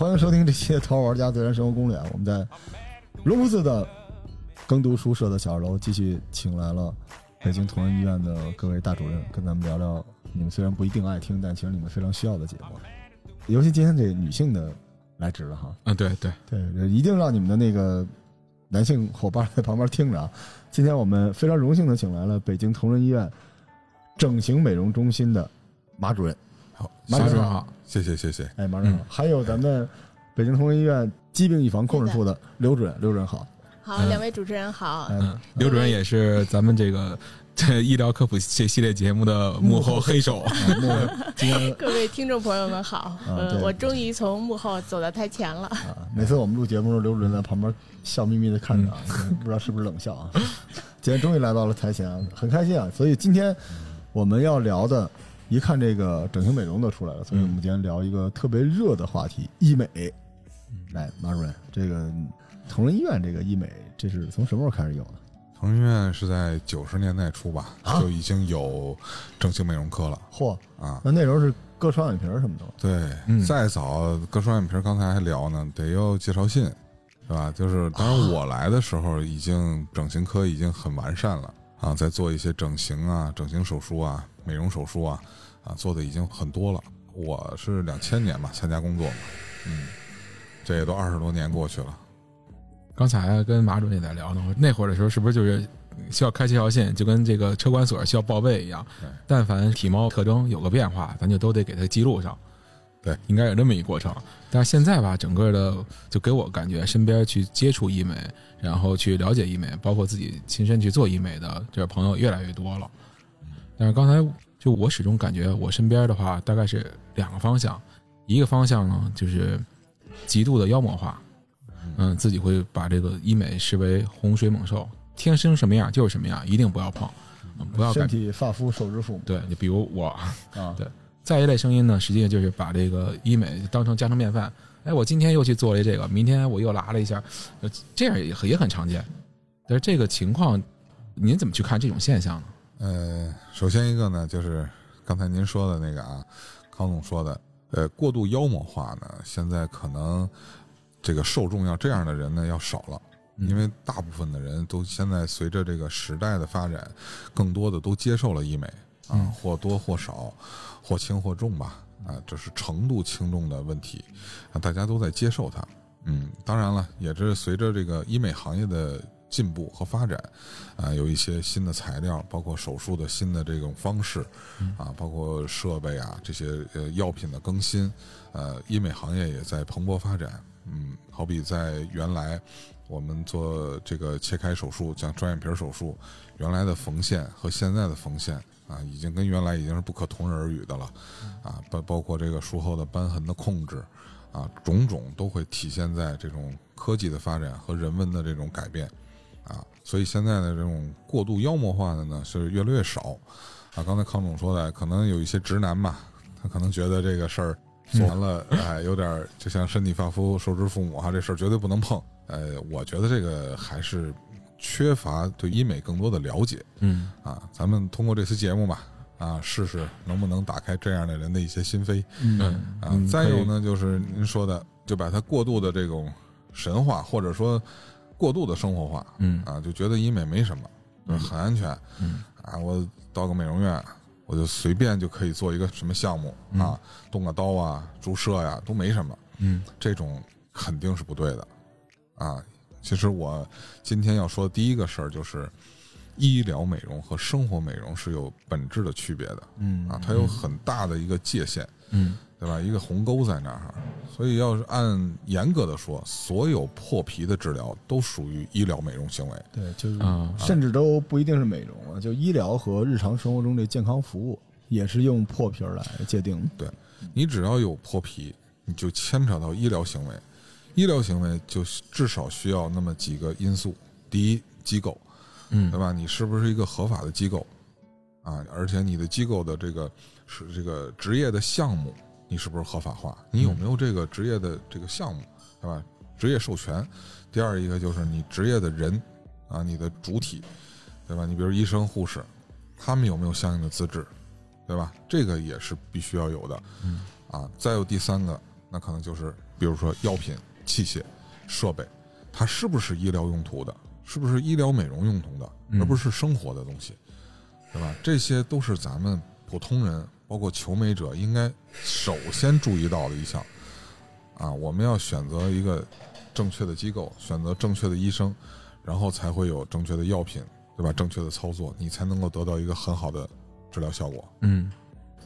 欢迎收听这期的《淘玩家自然生活攻略》。我们在龙福寺的耕读书社的小二楼继续请来了北京同仁医院的各位大主任，跟咱们聊聊你们虽然不一定爱听，但其实你们非常需要的节目。尤其今天这女性的来值了哈，啊，对对，对，一定让你们的那个男性伙伴在旁边听着啊。今天我们非常荣幸的请来了北京同仁医院整形美容中心的马主任。好，马主任好，谢谢谢谢。哎，马主任好。还有咱们北京同仁医院疾病预防控制处的刘主任，刘主任好。好，嗯两位主持人好。哎嗯，刘主任也是咱们这个这医疗科普这系列节目的幕后黑手。各位听众朋友们好，呃对，我终于从幕后走到台前了。啊，每次我们录节目的时候，刘主任在旁边笑眯眯的看着啊，不知道是不是冷笑啊。今天终于来到了台前啊，很开心啊。所以今天我们要聊的，一看这个整形美容都出来了，所以我们今天聊一个特别热的话题——医美。来，马主任，这个同仁医院这个医美，这是从什么时候开始有的？同仁医院是在九十年代初吧，啊就已经有整形美容科了嚯，啊。那那时候是割双眼皮儿什么的吗？对，嗯再早割双眼皮儿，刚才还聊呢，得要介绍信，是吧？就是当时我来的时候，已经整形科已经很完善了啊，在做一些整形啊、整形手术啊、美容手术啊，啊，做的已经很多了。我是两千年吧参加工作嘛，嗯，这也都二十多年过去了。刚才跟马主任也在聊呢，那会儿的时候是不是就是需要开这条线，就跟这个车管所需要报备一样对？但凡体貌特征有个变化，咱就都得给它记录上。对，应该有这么一过程。但是现在吧，整个的就给我感觉，身边去接触医美，然后去了解医美，包括自己亲身去做医美的这朋友越来越多了。但是刚才就我始终感觉，我身边的话大概是两个方向，一个方向呢就是极度的妖魔化，嗯，自己会把这个医美视为洪水猛兽，天生什么样就是什么样，一定不要碰，嗯不要改身。体发肤受之父母。对，就比如我，啊，对再一类声音呢，实际上就是把这个医美当成家常便饭。哎，我今天又去做了这个，明天我又拉了一下，呃这样也很也很常见。但是这个情况，您怎么去看这种现象呢？呃，首先一个呢，就是刚才您说的那个啊，康总说的，呃，过度妖魔化呢，现在可能这个受众要这样的人呢要少了，因为大部分的人都现在随着这个时代的发展，更多的都接受了医美啊，或多或少，或轻或重吧，啊，这是程度轻重的问题，啊，大家都在接受它。嗯，当然了，也是随着这个医美行业的进步和发展，啊，有一些新的材料，包括手术的新的这种方式，啊，包括设备啊这些呃药品的更新，呃，医美行业也在蓬勃发展。嗯，好比在原来我们做这个切开手术，像双眼皮手术，原来的缝线和现在的缝线啊，已经跟原来已经是不可同日而语的了，啊，包包括这个术后的瘢痕的控制，啊，种种都会体现在这种科技的发展和人文的这种改变，啊，所以现在的这种过度妖魔化的呢是越来越少，啊，刚才康总说的，可能有一些直男吧，他可能觉得这个事儿做完了，哎，有点儿就像身体发肤受之父母哈，这事儿绝对不能碰，呃，我觉得这个还是缺乏对医美更多的了解，嗯。啊，咱们通过这次节目吧，啊，试试能不能打开这样的人的一些心扉。嗯。啊嗯，再有呢，就是您说的，就把它过度的这种神话，或者说过度的生活化，嗯。啊，就觉得医美没什么，就是很安全，嗯。啊，我到个美容院，我就随便就可以做一个什么项目啊，动个刀啊，注射呀、都没什么，嗯。这种肯定是不对的，啊，其实我今天要说的第一个事儿就是，医疗美容和生活美容是有本质的区别的，嗯啊，它有很大的一个界限，嗯对吧？一个鸿沟在那儿，所以要是按严格的说，所有破皮的治疗都属于医疗美容行为。对，就是啊甚至都不一定是美容了，就医疗和日常生活中这健康服务也是用破皮儿来界定的。对你只要有破皮，你就牵扯到医疗行为。医疗行为就至少需要那么几个因素：第一，机构，嗯对吧？你是不是一个合法的机构啊？而且你的机构的这个是这个职业的项目，你是不是合法化？你有没有这个职业的这个项目，对吧？职业授权。第二一个就是你职业的人啊，你的主体，对吧？你比如医生、护士，他们有没有相应的资质，对吧？这个也是必须要有的。嗯啊，再有第三个那可能就是比如说药品、器械、设备，它是不是医疗用途的，是不是医疗美容用途的，嗯而不是生活的东西，对吧？这些都是咱们普通人，包括求美者应该首先注意到的一项啊。我们要选择一个正确的机构，选择正确的医生，然后才会有正确的药品，对吧？正确的操作，你才能够得到一个很好的治疗效果。嗯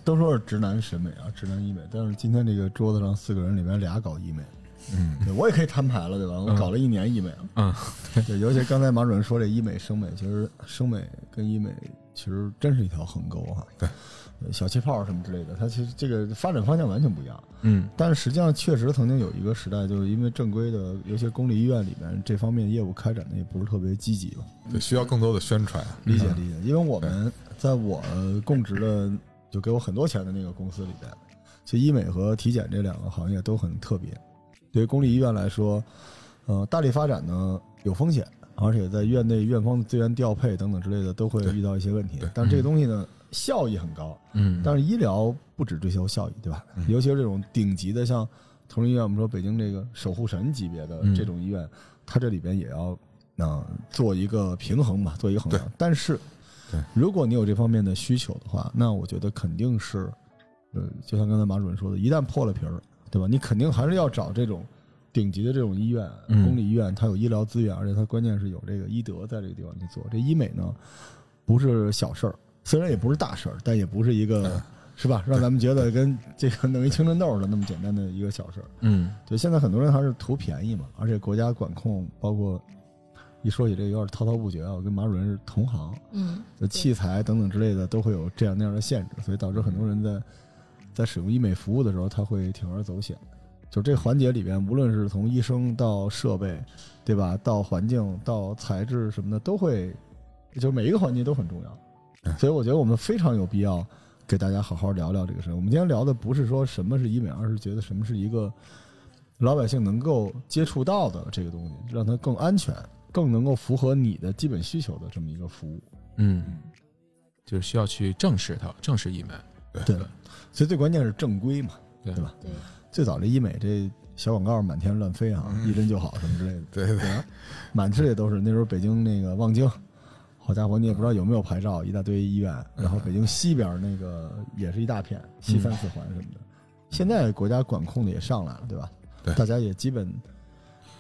都说是直男审美啊，直男医美，但是今天这个桌子上四个人里面俩搞医美，嗯，对我也可以摊牌了，对吧？我搞了一年医美了，嗯，对，尤其刚才马主任说这医美、生美，其实生美跟医美其实真是一条横沟哈。对呃，小气泡什么之类的，它其实这个发展方向完全不一样。嗯但是实际上确实曾经有一个时代，就是因为正规的尤其公立医院里面这方面业务开展的也不是特别积极吧。对，需要更多的宣传。理解理解，因为我们在我供职的就给我很多钱的那个公司里边，其实医美和体检这两个行业都很特别。对于公立医院来说，呃，大力发展呢有风险，而且在院内院方的资源调配等等之类的都会遇到一些问题。但是这个东西呢，效益很高，嗯，但是医疗不只追求效益，对吧？嗯尤其是这种顶级的，像同仁医院，我们说北京这个守护神级别的嗯这种医院，它这里边也要呃做一个平衡嘛，做一个衡量。但是，对，如果你有这方面的需求的话，那我觉得肯定是，呃，就像刚才马主任说的，一旦破了皮儿，对吧？你肯定还是要找这种顶级的这种医院，嗯公立医院，它有医疗资源，而且它关键是有这个医德在这个地方去做。这医美呢，不是小事儿，虽然也不是大事儿，但也不是一个。是吧？让咱们觉得跟这个弄一青春痘的那么简单的一个小事儿。嗯对，现在很多人还是图便宜嘛，而且国家管控，包括一说起这个有点滔滔不绝啊。我跟马主任是同行，嗯，就器材等等之类的都会有这样那样的限制，所以导致很多人在在使用医美服务的时候，他会铤而走险。就这环节里边，无论是从医生到设备，对吧，到环境到材质什么的，都会，就每一个环节都很重要。所以我觉得我们非常有必要给大家好好聊聊这个事儿。我们今天聊的不是说什么是医美，而是觉得什么是一个老百姓能够接触到的这个东西，让它更安全、更能够符合你的基本需求的这么一个服务。嗯，就是需要去正视它，正视医美。对，所以最关键是正规嘛，对对吧？对，最早这医美这小广告满天乱飞啊，嗯一针就好什么之类的，对对对？满世界都是。那时候北京那个望京，好家伙，你也不知道有没有牌照，一大堆医院。然后北京西边那个也是一大片，西三四环什么的。现在国家管控的也上来了，对吧？对大家也基本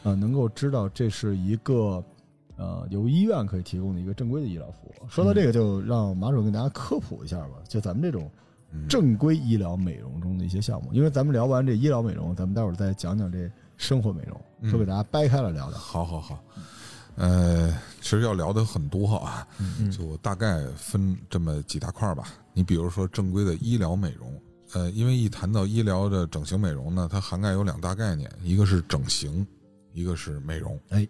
呃能够知道这是一个呃由医院可以提供的一个正规的医疗服务。说到这个，就让马主任给大家科普一下吧，就咱们这种。嗯正规医疗美容中的一些项目，因为咱们聊完这医疗美容，咱们待会儿再讲讲这生活美容，嗯都给大家掰开了聊聊。好好好，呃，其实要聊的很多啊，嗯就大概分这么几大块儿吧。你比如说正规的医疗美容，呃，因为一谈到医疗的整形美容呢，它涵盖有两大概念，一个是整形，一个是美容。哎，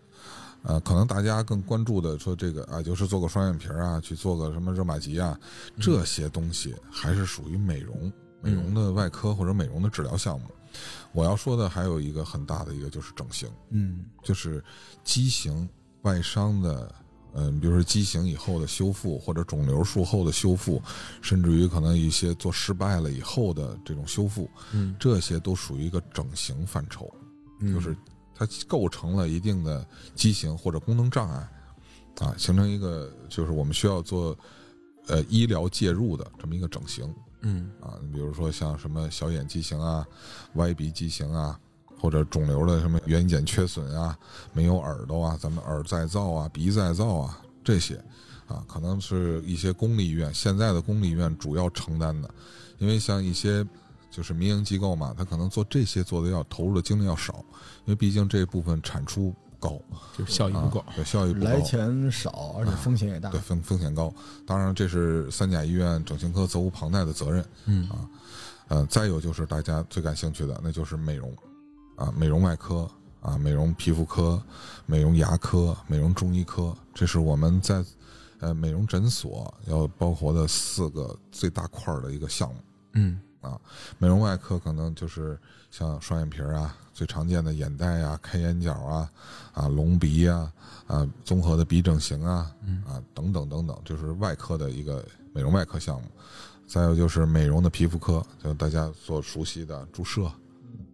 呃，可能大家更关注的说这个啊，就是做个双眼皮儿啊，去做个什么热玛吉啊，这些东西还是属于美容、美容的外科或者美容的治疗项目。我要说的还有一个很大的一个就是整形。嗯就是畸形外伤的，嗯、比如说畸形以后的修复，或者肿瘤术后的修复，甚至于可能一些做失败了以后的这种修复，嗯这些都属于一个整形范畴，就是它构成了一定的畸形或者功能障碍，啊，形成一个就是我们需要做呃医疗介入的这么一个整形。嗯啊，你比如说像什么小眼畸形啊、歪鼻畸形啊，或者肿瘤的什么眼睑缺损啊、没有耳朵啊、咱们耳再造啊、鼻再造啊这些，啊，可能是一些公立医院现在的公立医院主要承担的，因为像一些就是民营机构嘛，它可能做这些做的要投入的精力要少，因为毕竟这部分产出高，就是效益不够啊。对效益不高，来钱少，而且风险也大对。风风险高。当然，这是三甲医院整形科责无旁贷的责任。嗯啊，呃，再有就是大家最感兴趣的，那就是美容啊，美容外科啊，美容皮肤科、美容牙科、美容中医科，这是我们在呃美容诊所要包括的四个最大块儿的一个项目。嗯美容外科可能就是像双眼皮儿啊，最常见的眼袋啊、开眼角啊、啊隆鼻啊、啊综合的鼻整形啊、啊等等等等，就是外科的一个美容外科项目。再有就是美容的皮肤科，就大家所熟悉的注射啊，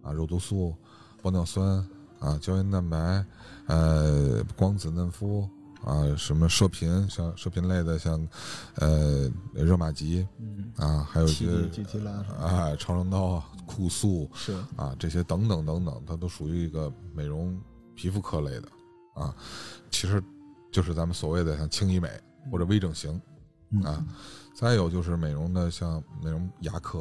啊，肉毒素、玻尿酸啊、胶原蛋白，呃，光子嫩肤啊，什么射频，像射频类的，像呃热玛吉嗯，啊，还有一气些啊超声刀啊、酷素是啊这些等等等等，它都属于一个美容皮肤科类的啊，其实就是咱们所谓的像轻医美或者微整形。嗯啊，再有就是美容的，像美容牙科，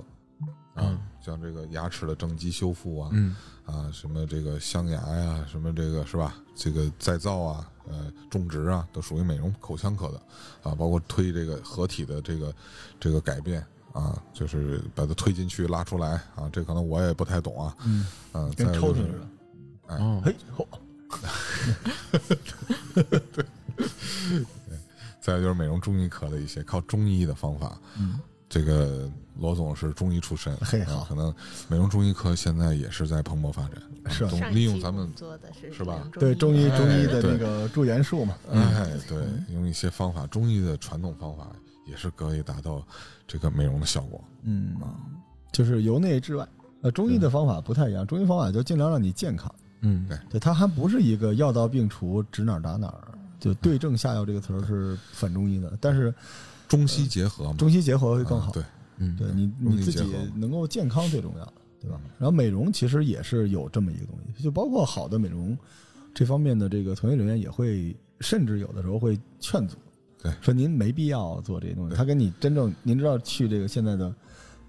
啊，嗯像这个牙齿的正畸修复啊，嗯啊，什么这个镶牙呀，什么这个是吧？这个再造啊，呃，种植啊，都属于美容口腔科的，啊，包括推这个合体的这个这个改变啊，就是把它推进去拉出来啊，这可能我也不太懂啊，嗯，再有就是抽出似的。哎。哦，嘿，对。再有就是美容中医科的一些靠中医的方法，嗯，这个罗总是中医出身，嘿好。啊可能美容中医科现在也是在蓬勃发展，是。利用咱们做的是是吧？对中医哎中医的那个驻颜术嘛，哎，对，用一些方法，中医的传统方法也是可以达到这个美容的效果。嗯。啊，就是由内至外。呃，中医的方法不太一样，中医方法就尽量让你健康，嗯。对。对，它还不是一个药到病除，指哪儿打哪儿，就对症下药这个词儿是反中医的，但是中西结合嘛，中西结合会更好。啊对，嗯对你你自己能够健康最重要，对吧？然后美容其实也是有这么一个东西，就包括好的美容这方面的这个从业人员也会，甚至有的时候会劝阻，对说您没必要做这些东西。他跟你真正，您知道去这个现在的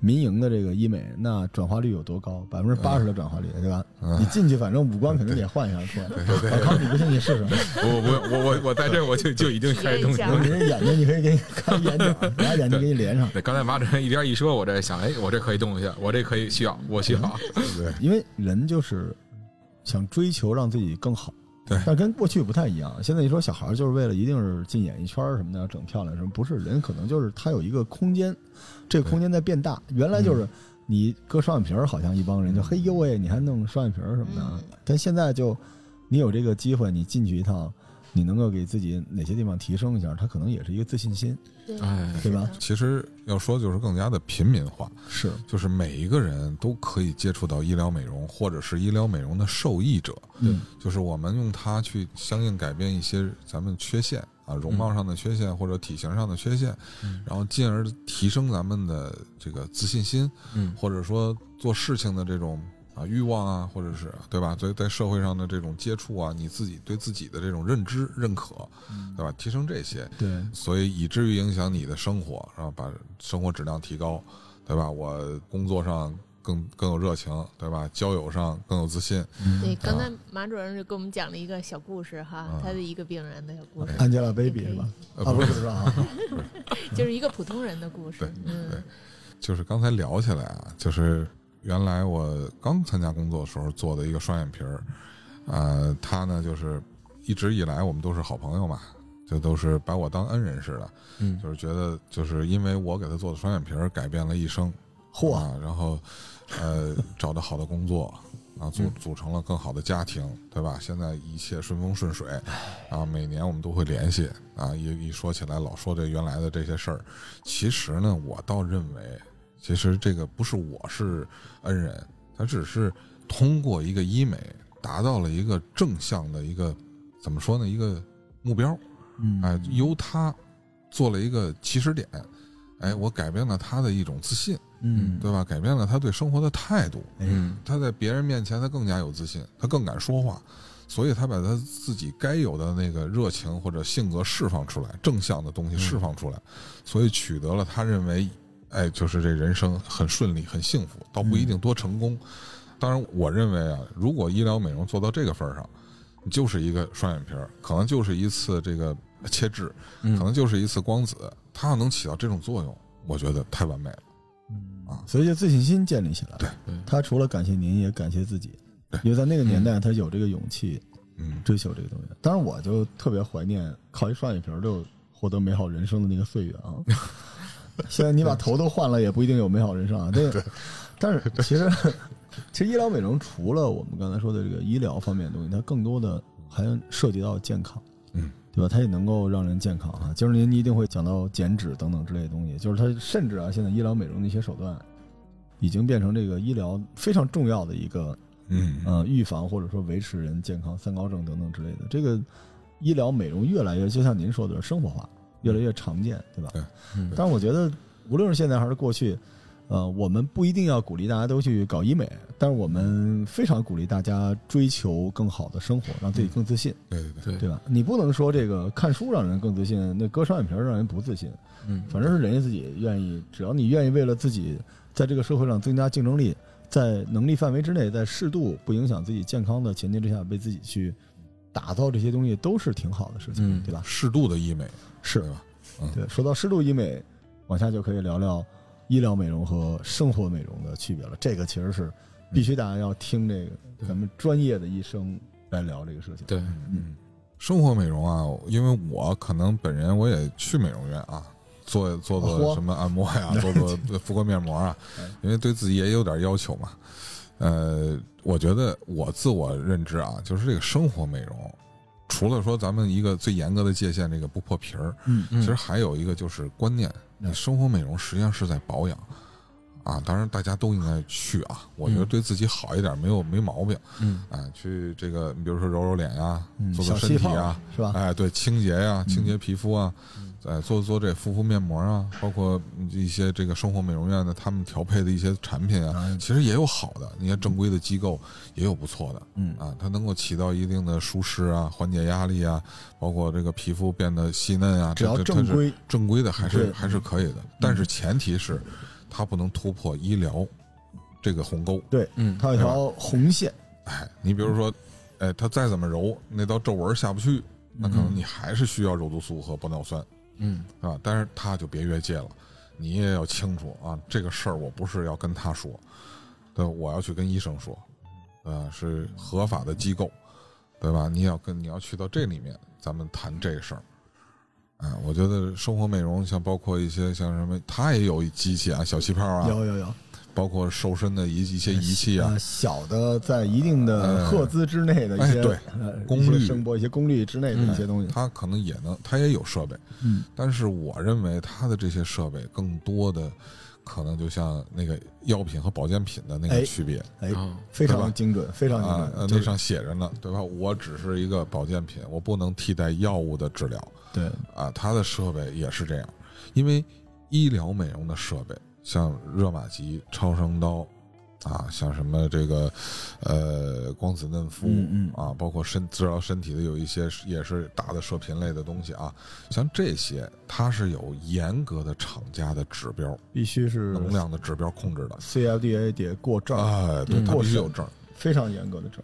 民营的这个医美，那转化率有多高？百分之八十的转化率，对吧？嗯你进去反正五官肯定得换一下出来。对对老康，你不信你试试。我我我我我在这我就就已经开始动了。你这眼睛你可以给你看眼睛，把眼睛给你连上。对，刚才马主任一边一说，我这想，哎，我这可以动一下，我这可以需要，我需要。对因为人就是想追求让自己更好，对但跟过去不太一样。现在你说小孩儿就是为了一定是进演艺圈儿什么的，整漂亮什么，不是人可能就是他有一个空间，这个空间在变大。原来就是你割双眼皮儿，好像一帮人就嘿呦喂，你还弄双眼皮儿什么的嗯，但现在就你有这个机会，你进去一趟。你能够给自己哪些地方提升一下，它可能也是一个自信心，对。哎对吧？其实要说就是更加的平民化，是，就是每一个人都可以接触到医疗美容，或者是医疗美容的受益者。嗯，就是我们用它去相应改变一些咱们缺陷啊，容貌上的缺陷或者体型上的缺陷，然后进而提升咱们的这个自信心，嗯。或者说做事情的这种啊欲望啊，或者是对吧？在在社会上的这种接触啊，你自己对自己的这种认知、认可，对吧？提升这些，对，所以以至于影响你的生活，然后把生活质量提高，对吧？我工作上更更有热情，对吧？交友上更有自信，对，刚才马主任就给我们讲了一个小故事哈啊，他的一个病人的小故事，Angelababy 是吧？呃啊，不是不是啊，就是一个普通人的故对事。嗯对，就是刚才聊起来啊，就是原来我刚参加工作的时候做的一个双眼皮儿，呃，他呢就是一直以来我们都是好朋友嘛，就都是把我当恩人似的，嗯。就是觉得就是因为我给他做的双眼皮儿改变了一生，嚯，啊，然后呃找到好的工作，啊组组成了更好的家庭，对吧？现在一切顺风顺水，啊，每年我们都会联系，啊，一一说起来老说这原来的这些事儿，其实呢，我倒认为，其实这个不是我是恩人，他只是通过一个医美达到了一个正向的一个怎么说呢？一个目标，嗯，哎，由他做了一个起始点，哎，我改变了他的一种自信。嗯，对吧？改变了他对生活的态度，嗯他在别人面前他更加有自信，他更敢说话，所以他把他自己该有的那个热情或者性格释放出来，正向的东西释放出来，所以取得了他认为，哎，就是这人生很顺利、很幸福，倒不一定多成功。当然，我认为啊，如果医疗美容做到这个份儿上，你就是一个双眼皮儿，可能就是一次这个切痣，嗯可能就是一次光子，它要能起到这种作用，我觉得太完美了。所以就自信心建立起来。对对他除了感谢您，也感谢自己对，因为在那个年代，他有这个勇气嗯，追求这个东西。当然，我就特别怀念靠一双眼皮儿就获得美好人生的那个岁月啊。现在你把头都换了，也不一定有美好人生啊。这个，但是其实，其实医疗美容除了我们刚才说的这个医疗方面的东西，它更多的还涉及到健康。嗯。对吧？它也能够让人健康啊。就是您一定会讲到减脂等等之类的东西，就是它甚至啊，现在医疗美容的一些手段，已经变成这个医疗非常重要的一个嗯呃，预防或者说维持人健康、三高症等等之类的。这个医疗美容越来越，就像您说的，生活化，越来越常见，对吧？对嗯。但是我觉得，无论是现在还是过去，呃，我们不一定要鼓励大家都去搞医美，但是我们非常鼓励大家追求更好的生活，让自己更自信，对对对，对。对吧？你不能说这个看书让人更自信，那割双眼皮让人不自信，嗯，反正是人家自己愿意，只要你愿意为了自己在这个社会上增加竞争力，在能力范围之内，在适度不影响自己健康的前提之下，为自己去打造这些东西，都是挺好的事情，嗯对吧？适度的医美是对吧？对。说到适度医美，往下就可以聊聊医疗美容和生活美容的区别了。这个其实是必须大家要听这个咱们专业的医生来聊这个事情。对，嗯，生活美容啊，因为我可能本人我也去美容院啊，做做做什么按摩呀，做做敷个面膜啊哎，因为对自己也有点要求嘛。呃，我觉得我自我认知啊，就是这个生活美容，除了说咱们一个最严格的界限，这个不破皮儿，嗯嗯其实还有一个就是观念，你生活美容实际上是在保养。啊，当然大家都应该去啊，我觉得嗯对自己好一点没有没毛病。嗯啊，去这个，你比如说揉揉脸呀、嗯，做做身体啊，是吧？哎，对，清洁呀、嗯清洁皮肤啊，哎，做做这敷敷面膜啊，包括一些这个生活美容院的他们调配的一些产品啊，啊其实也有好的，那些正规的机构也有不错的嗯啊，它能够起到一定的舒适啊、缓解压力啊，包括这个皮肤变得细嫩啊，只要正规，正规的还是还是可以的，但是前提是它不能突破医疗这个鸿沟。对，嗯，它有一条红线，哎，你比如说，哎，它再怎么揉，那道皱纹下不去，那可能你还是需要肉毒素和玻尿酸。嗯啊，但是他就别越界了，你也要清楚啊，这个事儿我不是要跟他说，对，我要去跟医生说，呃，是合法的机构，对吧？你要跟你要去到这里面，咱们谈这个事儿。啊，我觉得生活美容像包括一些像什么，它也有机器啊，小气泡啊，有有有包括瘦身的一一些仪器啊。呃，小的在一定的赫兹之内的一些哎对呃功率。声波、一些功率之内的一些东西，它可能也能，它也有设备，嗯，但是我认为它的这些设备更多的可能就像那个药品和保健品的那哎个区别。哎，啊非常精准，非常精准，就是。那上写着呢，对吧？我只是一个保健品，我不能替代药物的治疗。对，啊。它的设备也是这样，因为医疗美容的设备，像热玛吉、超声刀啊，像什么这个呃光子嫩肤嗯嗯啊，包括身治疗身体的有一些也是大的射频类的东西啊，像这些它是有严格的厂家的指标、必须是能量的指标控制的。CFDA 得过证，哎，对，必须有证。非常严格的证，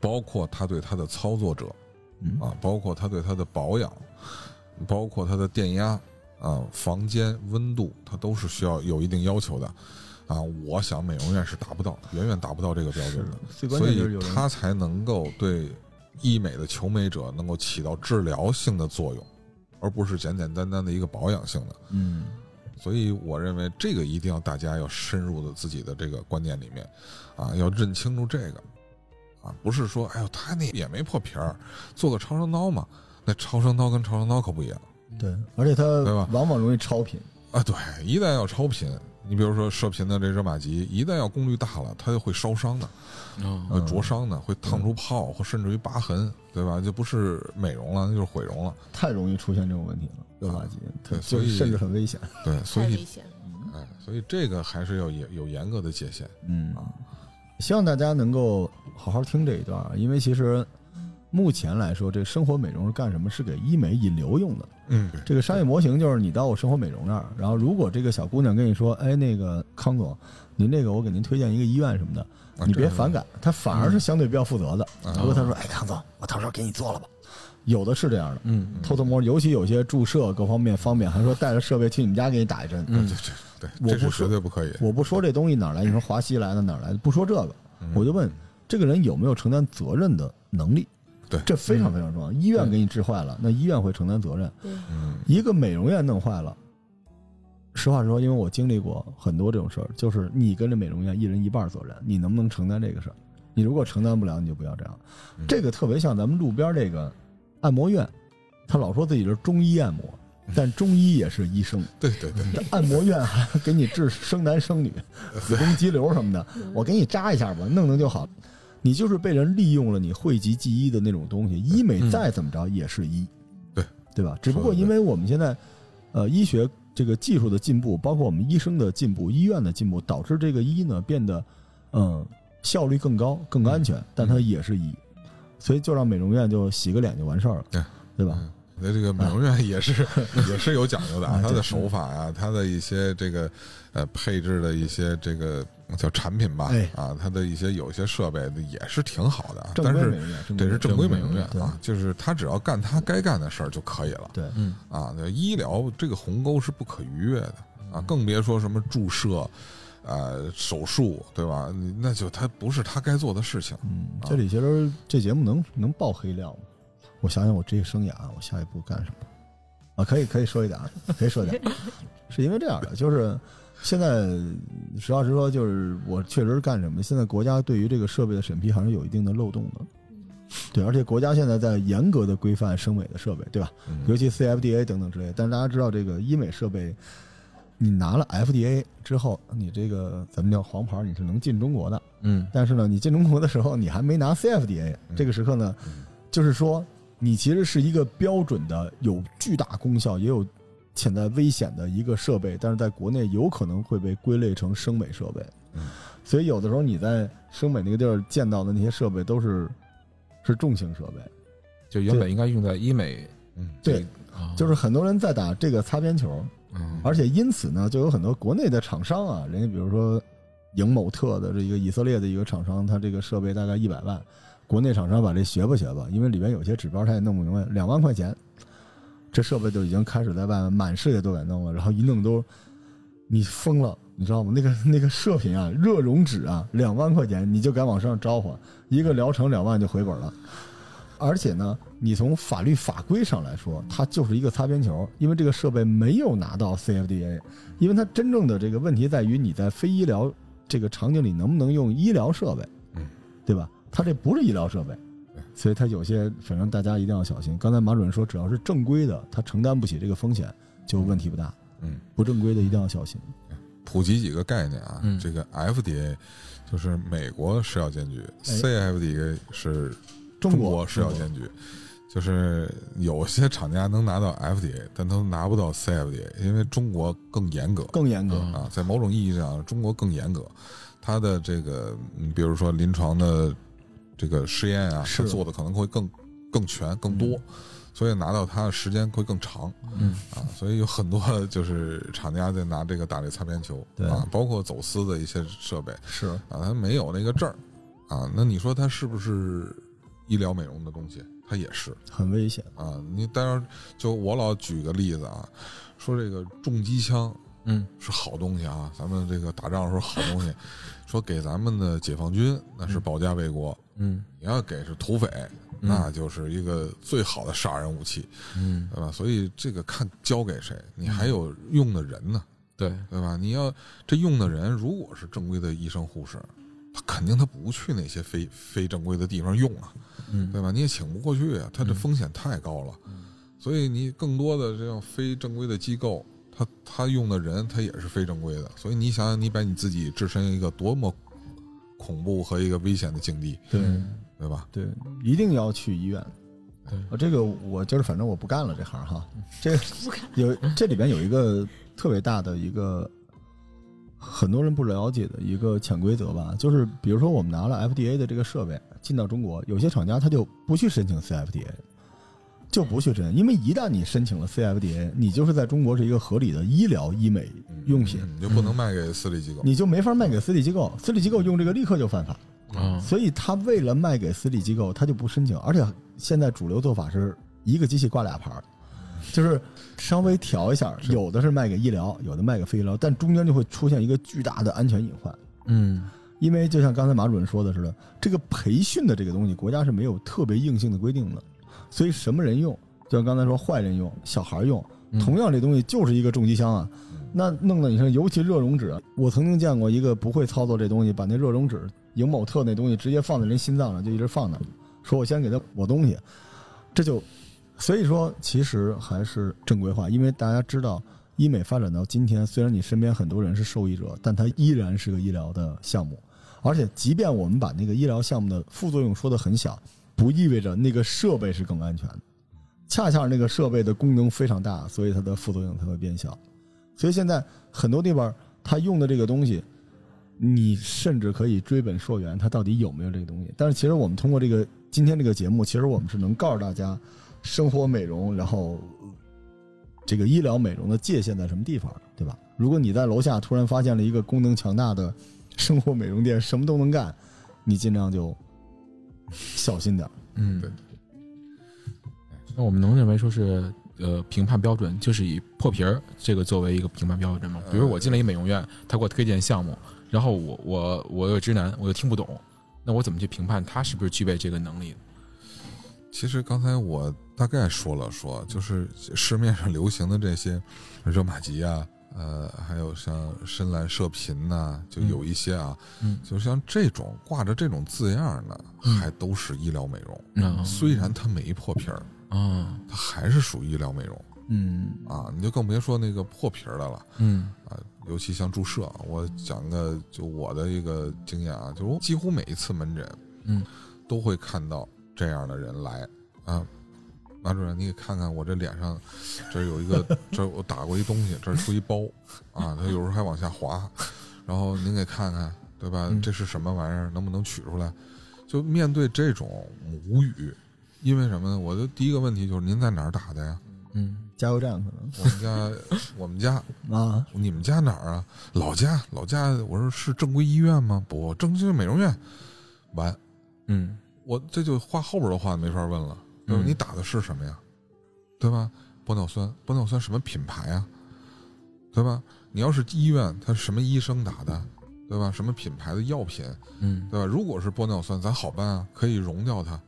包括他对他的操作者嗯啊，包括他对他的保养，包括他的电压啊、房间温度，它都是需要有一定要求的啊。我想美容院是达不到，远远达不到这个标准的，所以它才能够对医美的求美者能够起到治疗性的作用，而不是简简单单的一个保养性的。嗯所以我认为这个一定要大家要深入的自己的这个观念里面，啊，要认清楚这个，啊，不是说哎呦他那也没破皮儿，做个超声刀嘛，那超声刀跟超声刀可不一样对，而且它对吧往往容易超频，啊。对，一旦要超频，你比如说射频的这热玛吉，一旦要功率大了，它就会烧伤的，哦呃，灼伤的，会烫出泡或甚至于疤痕，对吧？就不是美容了，那就是毁容了。太容易出现这种问题了，热玛吉，对所以甚至很危险，对，所以危险了。哎，所以这个还是要有有严格的界限。嗯啊，希望大家能够好好听这一段啊，因为其实目前来说，这生活美容是干什么？是给医美引流用的。嗯，这个商业模型就是你到我生活美容那儿，然后如果这个小姑娘跟你说，哎，那个康总，您这个我给您推荐一个医院什么的，你别反感，她反而是相对比较负责的。嗯如果他说，哎，康总，我到时候给你做了吧，有的是这样的，嗯偷偷摸，尤其有些注射各方面方便，还说带着设备去你们家给你打一针。嗯这这对，这是我不绝对不可以。我不说这东西哪来，你说华西来的哪来的，不说这个，嗯我就问这个人有没有承担责任的能力。对这非常非常重要。医院给你治坏了，那医院会承担责任。一个美容院弄坏了，实话实说，因为我经历过很多这种事儿，就是你跟这美容院一人一半责任，你能不能承担这个事儿？你如果承担不了，你就不要这样。嗯这个特别像咱们路边这个按摩院，他老说自己是中医按摩，但中医也是医生。对对对，这按摩院还给你治生男生女、子宫肌瘤什么的，我给你扎一下吧，弄弄就好。你就是被人利用了你讳疾忌医的那种东西。医美嗯。再怎么着也是医，对。对吧？只不过因为我们现在，呃，医学这个技术的进步，包括我们医生的进步、医院的进步，导致这个医呢变得，嗯，效率更高、更安全，但它也是医，所以就让美容院就洗个脸就完事儿了，对对吧？嗯。那这个美容院也是也是有讲究的啊，它的手法呀，它的一些这个呃配置的一些这个叫产品吧哎，啊，它的一些有一些设备也是挺好的啊，但是这是正规美容院对啊，就是他只要干他该干的事儿就可以了对，嗯啊。医疗这个鸿沟是不可逾越的啊，更别说什么注射。呃，手术对吧？那就他不是他该做的事情。嗯，啊这里其实这节目能能爆黑料吗？我想想，我这个生涯，我下一步干什么？啊，可以可以说一点啊，可以说一点，是因为这样的，就是现在实话实说，就是我确实是干什么？现在国家对于这个设备的审批还是有一定的漏洞的，对，而且国家现在在严格的规范生美的设备，对吧？嗯尤其 CFDA 等等之类。但是大家知道，这个医美设备，你拿了 FDA 之后，你这个咱们叫黄牌，你是能进中国的。嗯但是呢，你进中国的时候，你还没拿 CFDA，这个时刻呢，就是说你其实是一个标准的、有巨大功效也有潜在危险的一个设备，但是在国内有可能会被归类成生美设备。嗯。所以有的时候你在生美那个地儿见到的那些设备都是是重型设备，就原本应该用在医美，嗯，对，啊。就是很多人在打这个擦边球，嗯。而且因此呢，就有很多国内的厂商啊，人家比如说影某特的这一个以色列的一个厂商，他这个设备大概一百万，国内厂商把这学吧学吧，因为里边有些指标他也弄不明白，两万块钱，这设备就已经开始在外面满世界都给弄了，然后一弄都你疯了，你知道吗？那个那个射频啊，热熔纸啊，两万块钱你就敢往上招呼，一个疗程两万就回本了。而且呢，你从法律法规上来说，它就是一个擦边球，因为这个设备没有拿到 CFDA，因为它真正的这个问题在于你在非医疗这个场景里能不能用医疗设备，嗯，对吧？它这不是医疗设备对，所以它有些反正大家一定要小心。刚才马主任说，只要是正规的，它承担不起这个风险，就问题不大；嗯，不正规的一定要小心。普及几个概念啊，嗯这个 FDA 就是美国食药监局、c f d a 是中国国食药监局。就是有些厂家能拿到 FDA，但都拿不到 CFDA，因为中国更严格更严格，嗯啊，在某种意义上，中国更严格。它的这个，嗯比如说临床的这个实验啊，是做的可能会更更全、更多，所以拿到它的时间会更长。嗯啊，所以有很多 就是厂家在拿这个打这擦边球对啊，包括走私的一些设备是啊，它没有那个证儿啊，那你说它是不是医疗美容的东西？它也是很危险。啊。你当然，就我老举个例子啊，说这个重机枪嗯是好东西啊，咱们这个打仗的时候好东西，说给咱们的解放军那是保家卫国，嗯你要给是土匪，那就是一个最好的杀人武器。嗯，对吧？所以这个看交给谁，你还有用的人呢，对，对吧？你要这用的人如果是正规的医生护士，他肯定他不去那些非非正规的地方用啊，嗯对吧？你也请不过去啊，他这风险太高了，所以你更多的这样非正规的机构，他他用的人他也是非正规的，所以你想想，你把你自己置身一个多么恐怖和一个危险的境地，对，对吧？对，一定要去医院。啊，这个我就是反正我不干了这行哈。这有这里边有一个特别大的一个很多人不了解的一个潜规则吧，就是比如说我们拿了 FDA 的这个设备进到中国，有些厂家他就不去申请 CFDA，就不去申，因为一旦你申请了 CFDA，你就是在中国是一个合理的医疗医美用品，嗯你就不能卖给私立机构。你就没法卖给私立机构，私立机构用这个立刻就犯法。啊所以他为了卖给私立机构，他就不申请，而且现在主流做法是一个机器挂俩牌儿，就是稍微调一下，有的是卖给医疗，有的卖给非医疗，但中间就会出现一个巨大的安全隐患。嗯因为就像刚才马主任说的似的，这个培训的这个东西，国家是没有特别硬性的规定的，所以什么人用，就像刚才说坏人用、小孩用，同样这东西就是一个重机枪啊，那弄得你看，尤其热熔纸，我曾经见过一个不会操作这东西，把那热熔纸影某特那东西直接放在人心脏上，就一直放那儿，说我先给他抹东西，这就，所以说其实还是正规化，因为大家知道。医美发展到今天，虽然你身边很多人是受益者，但它依然是个医疗的项目，而且，即便我们把那个医疗项目的副作用说的很小，不意味着那个设备是更安全的。恰恰那个设备的功能非常大，所以它的副作用才会变小。所以现在很多地方它用的这个东西，你甚至可以追本溯源，它到底有没有这个东西。但是其实我们通过这个今天这个节目，其实我们是能告诉大家，生活美容，然后这个医疗美容的界限在什么地方，对吧？如果你在楼下突然发现了一个功能强大的生活美容店，什么都能干，你尽量就小心点。嗯对。那我们能认为说是呃评判标准就是以破皮儿这个作为一个评判标准吗？比如我进了一美容院，他给我推荐项目，然后我我我有直男，我又听不懂，那我怎么去评判他是不是具备这个能力？其实刚才我大概说了说，就是市面上流行的这些热玛吉啊，呃，还有像深蓝射频呐、就有一些啊，嗯。就像这种挂着这种字样的，嗯。还都是医疗美容。嗯。虽然它没破皮儿，啊它还是属于医疗美容。嗯。啊！你就更别说那个破皮儿的了。嗯。啊，尤其像注射，我讲个就我的一个经验啊，就是我几乎每一次门诊，嗯，都会看到这样的人来啊。马主任，你给看看我这脸上，这有一个，这我打过一东西，这出一包，啊，它有时候还往下滑，然后您给看看，对吧？嗯这是什么玩意儿？能不能取出来？就面对这种无语，因为什么呢？我的第一个问题就是您在哪儿打的呀？嗯加油站可能我们家，我们家，啊，你们家哪儿啊？老家，老家。我说是正规医院吗？不，正规美容院。完，嗯我这就话后边的话没法问了，你打的是什么呀？对吧？玻尿酸，玻尿酸什么品牌啊？对吧？你要是医院，他什么医生打的？对吧？什么品牌的药品？嗯对吧？如果是玻尿酸，咱好办啊，可以溶掉它，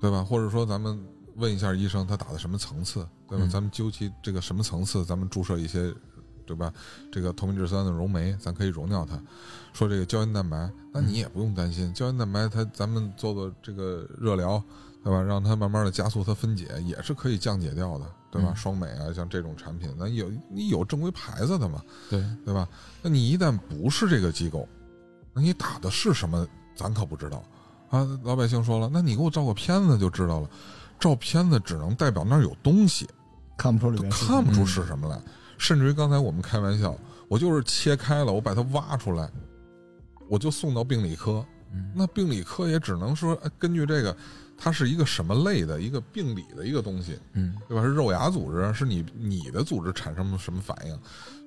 对吧？或者说咱们问一下医生，他打的什么层次，对吧？嗯咱们究其这个什么层次，咱们注射一些，对吧？这个透明质酸的溶酶，咱可以溶掉它。说这个胶原蛋白，那你也不用担心，胶原蛋白它咱们做做这个热疗，对吧？让它慢慢的加速它分解，也是可以降解掉的，对吧？嗯双美啊，像这种产品，那有你有正规牌子的嘛？对对吧？那你一旦不是这个机构，那你打的是什么，咱可不知道啊。老百姓说了，那你给我照个片子就知道了，照片子只能代表那儿有东西，看不出里看不出是什么来。甚至于刚才我们开玩笑，我就是切开了，我把它挖出来，我就送到病理科。嗯那病理科也只能说，哎根据这个，它是一个什么类的一个病理的一个东西，嗯对吧？是肉芽组织，是你你的组织产生什么反应？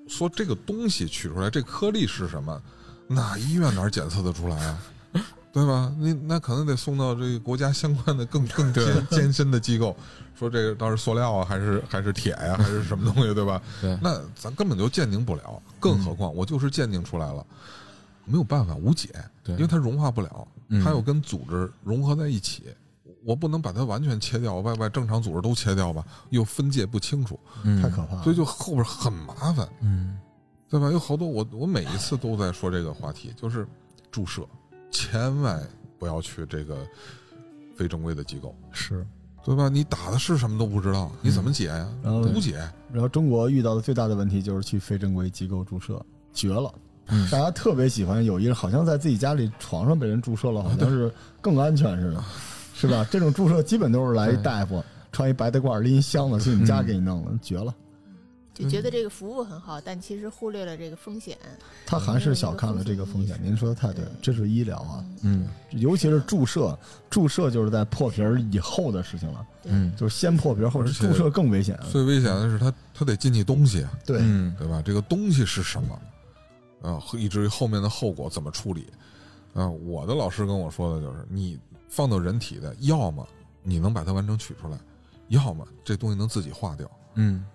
说这个东西取出来，这颗粒是什么？那医院哪儿检测得出来啊？对吧？你那可能得送到这个国家相关的更更 艰艰深的机构，说这个到底是塑料啊，还是还是铁呀、还是什么东西，对吧？对那咱根本就鉴定不了，更何况我就是鉴定出来了，没有办法无解，对因为它融化不了，嗯它又跟组织融合在一起，我不能把它完全切掉，我把把正常组织都切掉吧，又分界不清楚，嗯太可怕了。所以就后边很麻烦，嗯对吧？有好多我我每一次都在说这个话题，就是注射，千万不要去这个非正规的机构，是。对吧？你打的是什么都不知道，你怎么解呀？然后无解。然后中国遇到的最大的问题就是去非正规机构注射，绝了。嗯大家特别喜欢有一个好像在自己家里床上被人注射了，好像是更安全似的，是吧？这种注射基本都是来一大夫穿一白大褂拎一箱子去你家给你弄了，绝了。就觉得这个服务很好，但其实忽略了这个风险。他还是小看了这个风险。您说的太对了，这是医疗啊，嗯尤其是注射，注射就是在破皮儿以后的事情了，嗯就是先破皮儿，或者而且注射更危险。最危险的是他，他得进去东西啊，对，嗯对吧？这个东西是什么啊？以至于后面的后果怎么处理啊？我的老师跟我说的就是，你放到人体的，要么你能把它完整取出来，要么这东西能自己化掉，嗯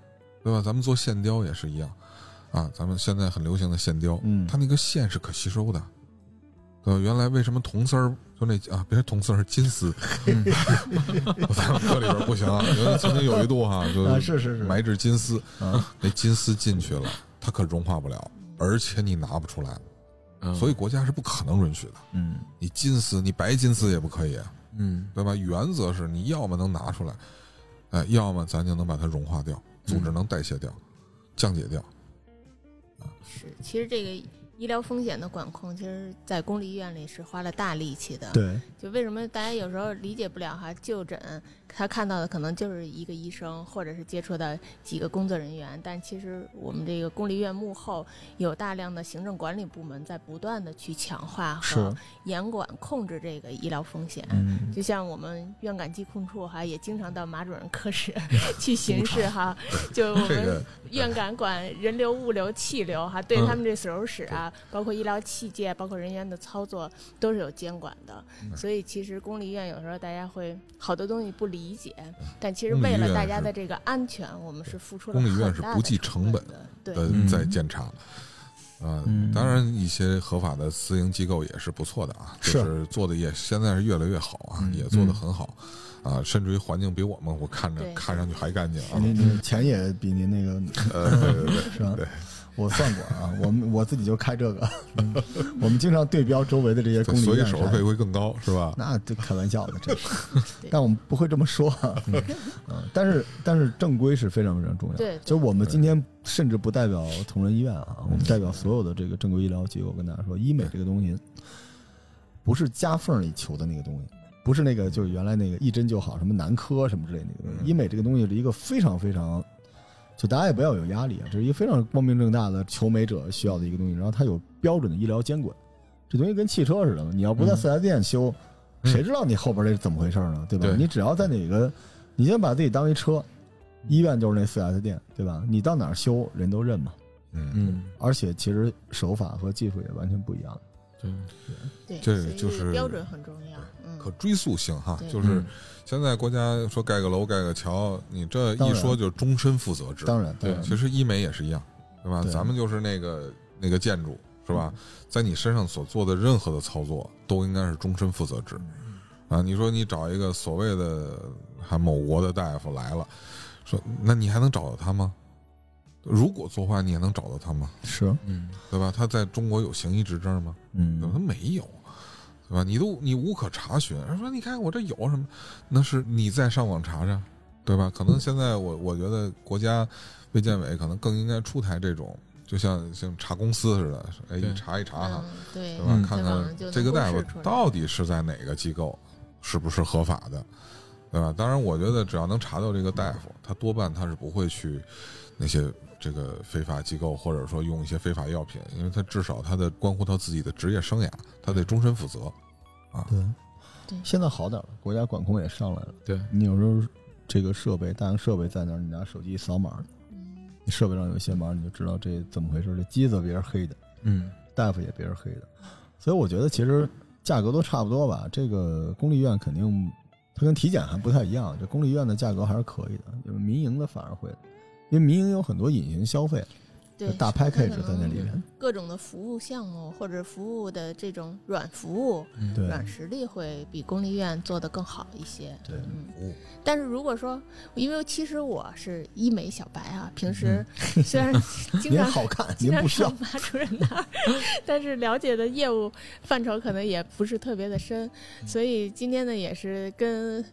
对吧？咱们做线雕也是一样啊，咱们现在很流行的线雕，嗯它那个线是可吸收的。对吧？原来为什么铜丝儿就那啊，别是铜丝儿，金丝，嗯 我在我课里边不行啊。因为曾经有一度哈、就啊是是是埋置金丝，啊，那金丝进去了，它可融化不了，而且你拿不出来，嗯，所以国家是不可能允许的。嗯你金丝，你白金丝也不可以，嗯对吧？原则是你要么能拿出来，哎，要么咱就能把它融化掉，组织能代谢掉、降解掉。是，其实这个医疗风险的管控，其实，在公立医院里是花了大力气的。，对，就为什么大家有时候理解不了哈，就诊他看到的可能就是一个医生，或者是接触到几个工作人员，但其实我们这个公立医院幕后有大量的行政管理部门在不断的去强化和，严管控制这个医疗风险。嗯，就像我们院感疾控处哈，也经常到马主任科室去巡视哈，就我们院感管人流、物流、气流哈，对他们这手术室啊，包括医疗器械、包括人员的操作都是有监管的。所以其实公立医院有时候大家会好多东西不理解，但其实为了大家的这个安全，我们是付出了公立医院是不计成本的。在检查。啊、嗯当然，一些合法的私营机构也是不错的啊，就是做的也现在是越来越好啊，嗯也做的很好啊，甚至于环境比我们我看着看上去还干净啊。您您钱也比您那个呃，对对对，是吧？我算过啊，我们我自己就开这个，我们经常对标周围的这些公对立医院所以手续费会更高，是吧？那这开玩笑的，这，但我们不会这么说啊。嗯，但是但是正规是非常非常重要。对对就我们今天甚至不代表同仁医院啊，我们代表所有的这个正规医疗机构跟大家说，医美这个东西不是夹缝里求的那个东西，不是那个就是原来那个一针就好什么男科什么之类的那个东西。医美这个东西是一个非常非常。就大家也不要有压力啊，这是一个非常光明正大的求美者需要的一个东西，然后它有标准的医疗监管，这东西跟汽车似的，你要不在嗯四 S 店修，嗯谁知道你后边这是怎么回事呢？对吧？对你只要在哪个，你先把自己当一车，医院就是那四 S 店，对吧？你到哪儿修人都认嘛。嗯，嗯，而且其实手法和技术也完全不一样。对，对，这就是标准很重要。嗯，可追溯性哈，就是嗯现在国家说盖个楼、盖个桥，你这一说就终身负责制。当然，对，其实医美也是一样，对吧？咱们就是那个那个建筑，是吧？在你身上所做的任何的操作，都应该是终身负责制。啊，你说你找一个所谓的还某国的大夫来了，说那你还能找到他吗？如果作坏，你也能找到他吗？是，嗯，对吧？他在中国有行医执照吗？对吧？他嗯，没有，对吧？你都你无可查询。说你看我这有什么？那是你再上网查查，对吧？可能现在我我觉得国家卫健委可能更应该出台这种，就像像查公司似的，哎，对一查一查哈，嗯，对对吧？嗯看看这个大夫到底是在哪个机构，是不是合法的，对吧？当然，我觉得只要能查到这个大夫，他多半他是不会去那些这个非法机构，或者说用一些非法药品，因为他至少他的关乎他自己的职业生涯，他得终身负责。对对现在好点了，国家管控也上来了。对，你有时候这个设备，大型设备在那儿，你拿手机扫码，设备上有一些码，你就知道这怎么回事。这机子别人黑的，嗯，大夫也别人黑的，所以我觉得其实价格都差不多吧。这个公立医院肯定它跟体检还不太一样，这公立医院的价格还是可以的，因为民营的反而会，因为民营有很多隐形消费，对，大它可 package 在那里面。各种的服务项目或者服务的这种软服务、软实力会比公立医院做得更好一些。对嗯，但是如果说，因为其实我是医美小白啊，平时嗯虽然 经您常好看，经常上。马主任那儿，但是了解的业务范畴可能也不是特别的深，所以今天呢也是跟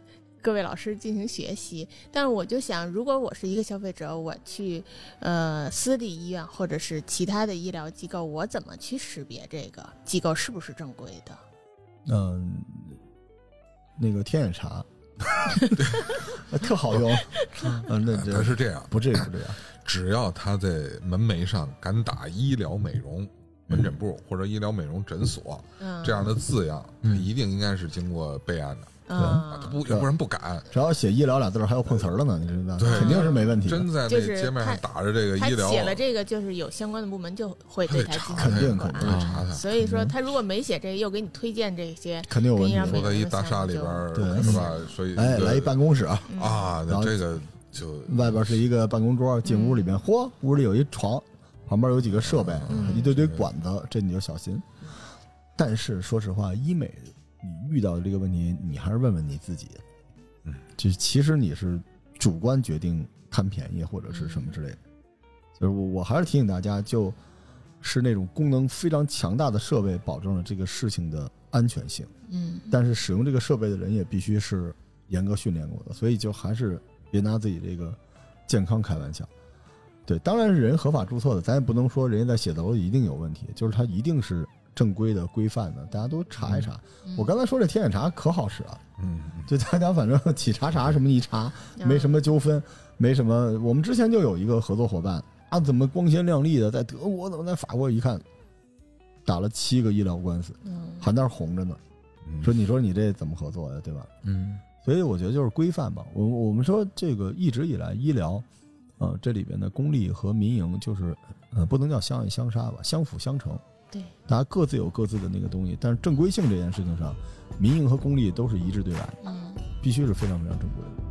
各位老师进行学习。但是我就想，如果我是一个消费者，我去呃私立医院或者是其他的医疗机构，我怎么去识别这个机构是不是正规的？嗯，那个天眼查，特好用。嗯，那它这是这样，不至于不至于啊。只要他在门楣上敢打医疗美容门诊部或者医疗美容诊所嗯，这样的字样，嗯一定应该是经过备案的，嗯啊，他不要不然不敢。只要写医疗俩字儿还有碰瓷儿的呢，你知道吗？对肯定是没问题。真在就是那街面上打着这个医疗，写了这个，就是有相关的部门就会对他进肯定肯定得查他。所以说，他如果没写这个，又给你推荐这些，肯定有问题说在一大厦里边对是吧？所以哎，来一办公室，啊，然后那这个就外边是一个办公桌，进屋里面，嚯，屋里有一床，旁边有几个设备，嗯一堆堆管子，这你就小心。但是说实话，医美你遇到的这个问题，你还是问问你自己。嗯，就其实你是主观决定贪便宜或者是什么之类的。就是我我还是提醒大家，就是那种功能非常强大的设备，保证了这个事情的安全性。嗯，但是使用这个设备的人也必须是严格训练过的，所以就还是别拿自己这个健康开玩笑。对，当然是人合法注册的，咱也不能说人家在写字楼一定有问题，就是他一定是正规的、规范的，大家都查一查。嗯我刚才说这天眼查可好使了，嗯，就大家反正起查查什么一查，没什么纠纷，没什么。我们之前就有一个合作伙伴啊，怎么光鲜亮丽的，在德国怎么在法国一看，打了七个医疗官司，嗯还那儿红着呢。嗯说你说你这怎么合作呀，对吧？嗯所以我觉得就是规范吧。我我们说这个一直以来医疗，呃，这里边的公立和民营就是，呃，不能叫相爱相杀吧，相辅相成。对，大家各自有各自的那个东西，但是正规性这件事情上，民营和公立都是一致对外，嗯必须是非常非常正规的。